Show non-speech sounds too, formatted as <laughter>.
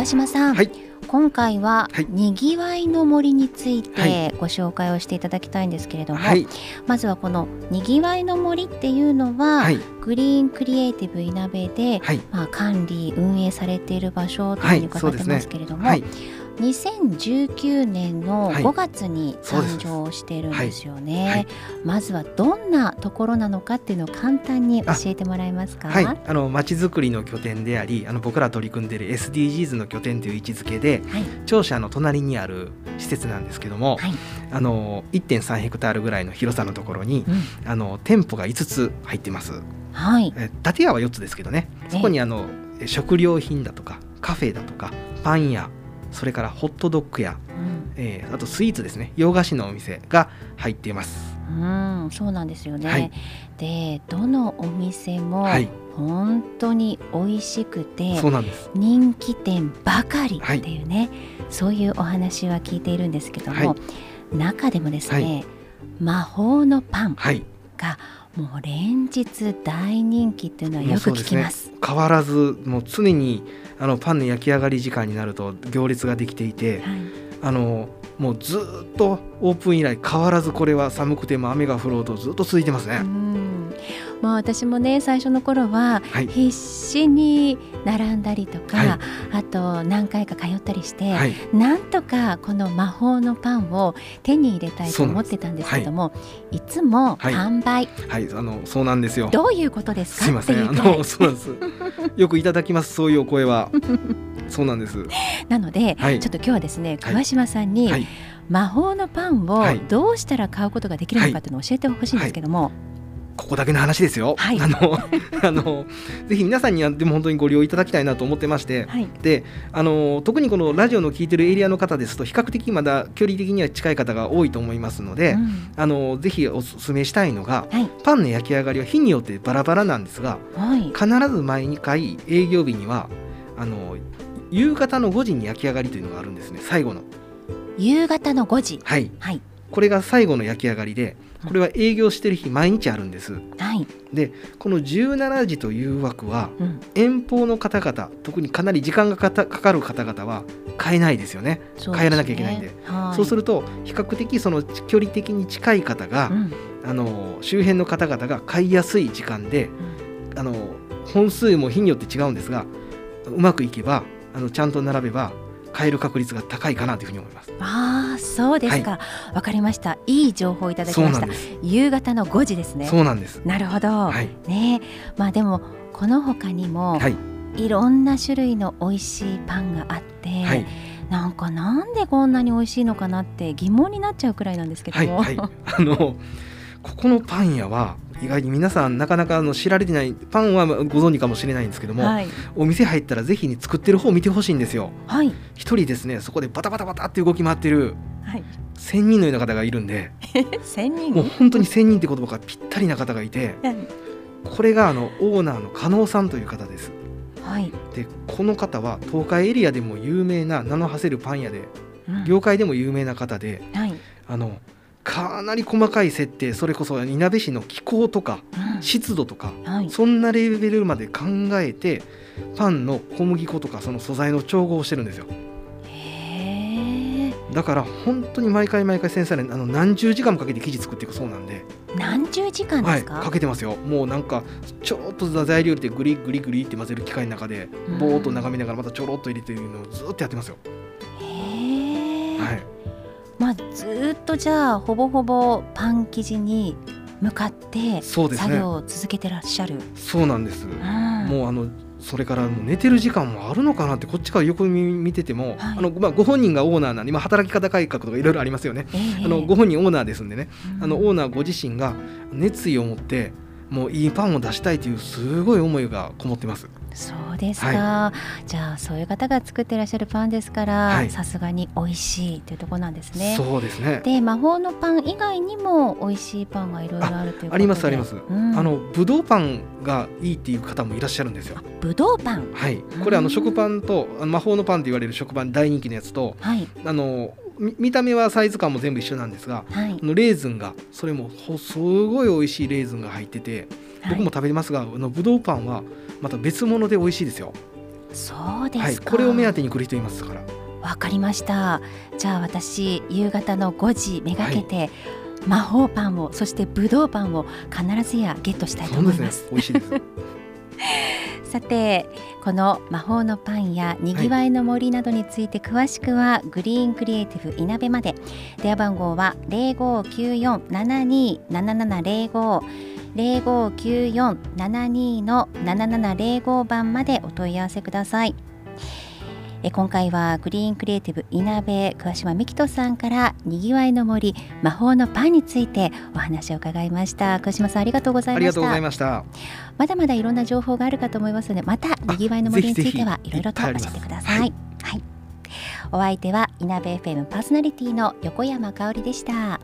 桑島さん、はい。今回は、はい。にぎわいの森についはてご紹介をしていただきたいんですけれども、はい。まずはこのにぎわいの森っていうのは、はい。グリーンクリエイティブいなべで、はい。まあ、管理運営されている場所とい。うふうに伺ってますけれども、はい2019年のはい。5月に誕生しているんですよね、はいはい。まずはどんなところなのかっていうのを簡単に教えてもらえますか？はい、あの町づくりの拠点でありあの僕ら取り組んでいる SDGs の拠点という位置づけではい。庁舎の隣にある施設なんですけども、はい。あの1.3ヘクタールぐらいの広さのところにうん。あの店舗が5つ入ってます。はい。え建屋は4つですけどね。そこにあのえ食料品だとかカフェだとかパン屋それからホットドッグ屋、うん。えーあとスイーツですね。洋菓子のお店が入っています。うん、そうなんですよね。はい。で、どのお店もはい。本当に美味しくて、そうなんです。人気店ばかりっていうね、そういうお話は聞いているんですけども、はい中でもですね、はい魔法のパンはいがもう連日大人気っていうのはよく聞きます。変わらずもう常にあのパンの焼き上がり時間になると行列ができていてはい、あのもうずーっとオープン以来変わらずこれは寒くても雨が降ろうとずっと続いてますねう。ん、まあ私もね最初の頃ははい。必死に並んだりとか、はい。あと何回か通ったりして、はい。なんとかこの魔法のパンを手に入れたいと思ってたんですけどもいつもはい。完売、はい。あのそうなんですよ。どういうことですか？すいません。あのそうなんです。よくいただきます。そういうお声は。そうなんです。なので、はい。ちょっと今日はですねはい。桑島さんに、はい。魔法のパンをはい。どうしたら買うことができるのかっていうのを教えてほしいんですけども、ここだけの話ですよ。はい。あの <laughs> あのぜひ皆さんにはでも本当にご利用いただきたいなと思ってまして。はい。であの特にこのラジオの聞いてるエリアの方ですと比較的まだ距離的には近い方が多いと思いますので、うん。あのぜひお勧めしたいのがはい。パンの焼き上がりは日によってバラバラなんですがはい。必ず毎回営業日にはあの夕方の5時に焼き上がりというのがあるんですね最後の。夕方の5時。はい。はいこれが最後の焼き上がりでこれは営業してる日毎日あるんです。はい、でこの17時という枠はうん、遠方の方々特にかなり時間がかたかかる方々は買えないですよね。ね。帰らなきゃいけないんで。はい。そうすると比較的その距離的に近い方が、うん。あの周辺の方々が買いやすい時間でうん。あの本数も日によって違うんですがうまくいけばあのちゃんと並べば買える確率が高いかなというふうに思います。ああそうですか。わ、かりました。いい情報をいただきました。夕方の5時ですね。そうなんです。なるほど、はい。ねまあでもこの他にも、はい。い、ろんな種類の美味しいパンがあって、はい。なんかなんでこんなに美味しいのかなって疑問になっちゃうくらいなんですけども、はいはい。あのここのパン屋は意外に皆さんなかなかあの知られてないパンはご存知かもしれないんですけども、はい。お店入ったらぜひに作ってる方を見てほしいんですよ。はい。一人ですねそこでバタバタバタって動き回ってるはい。千人のような方がいるんで <laughs> 千人？もう本当に千人って言葉がぴったりな方がいてこれがあのオーナーの加納さんという方です。はい、でこの方は東海エリアでも有名な名の馳せるパン屋でうん。業界でも有名な方ではい、あのかなり細かい設定それこそいなべ市の気候とかうん。湿度とかはい、そんなレベルまで考えてパンの小麦粉とかその素材の調合をしてるんですよ。へえだから本当に毎回毎回繊細なあの何十時間もかけて生地作っていくそうなんで、何十時間ではい、すか、かけてますよ。もうなんかちょっと材料入れてグリグリグリって混ぜる機械の中でぼーっと眺めながらまたちょろっと入れてるのをずっとやってますよ、へえ、とじゃあほぼほぼパン生地に向かって作業を続けてらっしゃる。そうなんです、うん。もうあのそれから寝てる時間もあるのかなってこっちから横見見てても、はい。あのまあ、ご本人がオーナーなんで今働き方改革とかいろいろありますよね、ええ。あのご本人オーナーですんでね、うん。あのオーナーご自身が熱意を持ってもういいパンを出したいというすごい思いがこもってます。そうですか、じゃあそういう方が作ってらっしゃるパンですかはいらさすがに美味しいというところなんですね。そうですね。で魔法のパン以外にも美味しいパンがいろいろあるということでありますあります。うんあのぶどうパンがいいっていう方もいらっしゃるんですよ。ぶどうパンはい。これあのうん食パンとあの魔法のパンと言われる食パン大人気のやつとはいあのみ見た目はサイズ感も全部一緒なんですが。はい。あのレーズンがそれもほすごい美味しいレーズンが入ってて僕も食べてますが、あのぶどうパンはまた別物で美味しいですよ。そうですか、はい、これを目当てに来る人いますから。わかりました。じゃあ私夕方の5時めがけて、魔法パンをそしてぶどうパンを必ずやゲットしたいと思います。すね。美味しいです <laughs> さてこの魔法のパンやにぎわいの森などについて詳しくは、グリーンクリエイティブいなべまで。電話番号は0594-727705 0594-72の7705番までお問い合わせください。え今回はグリーンクリエイティブいなべ桑島美希人さんからにぎわいの森魔法のパンについてお話を伺いました。桑島さんありがとうございました。ありがとうございました。まだまだいろんな情報があるかと思いますのでまたにぎわいの森についてはいろいろと教えてください。ははい。い、お相手はいなべ FM パーソナリティの横山香織でした。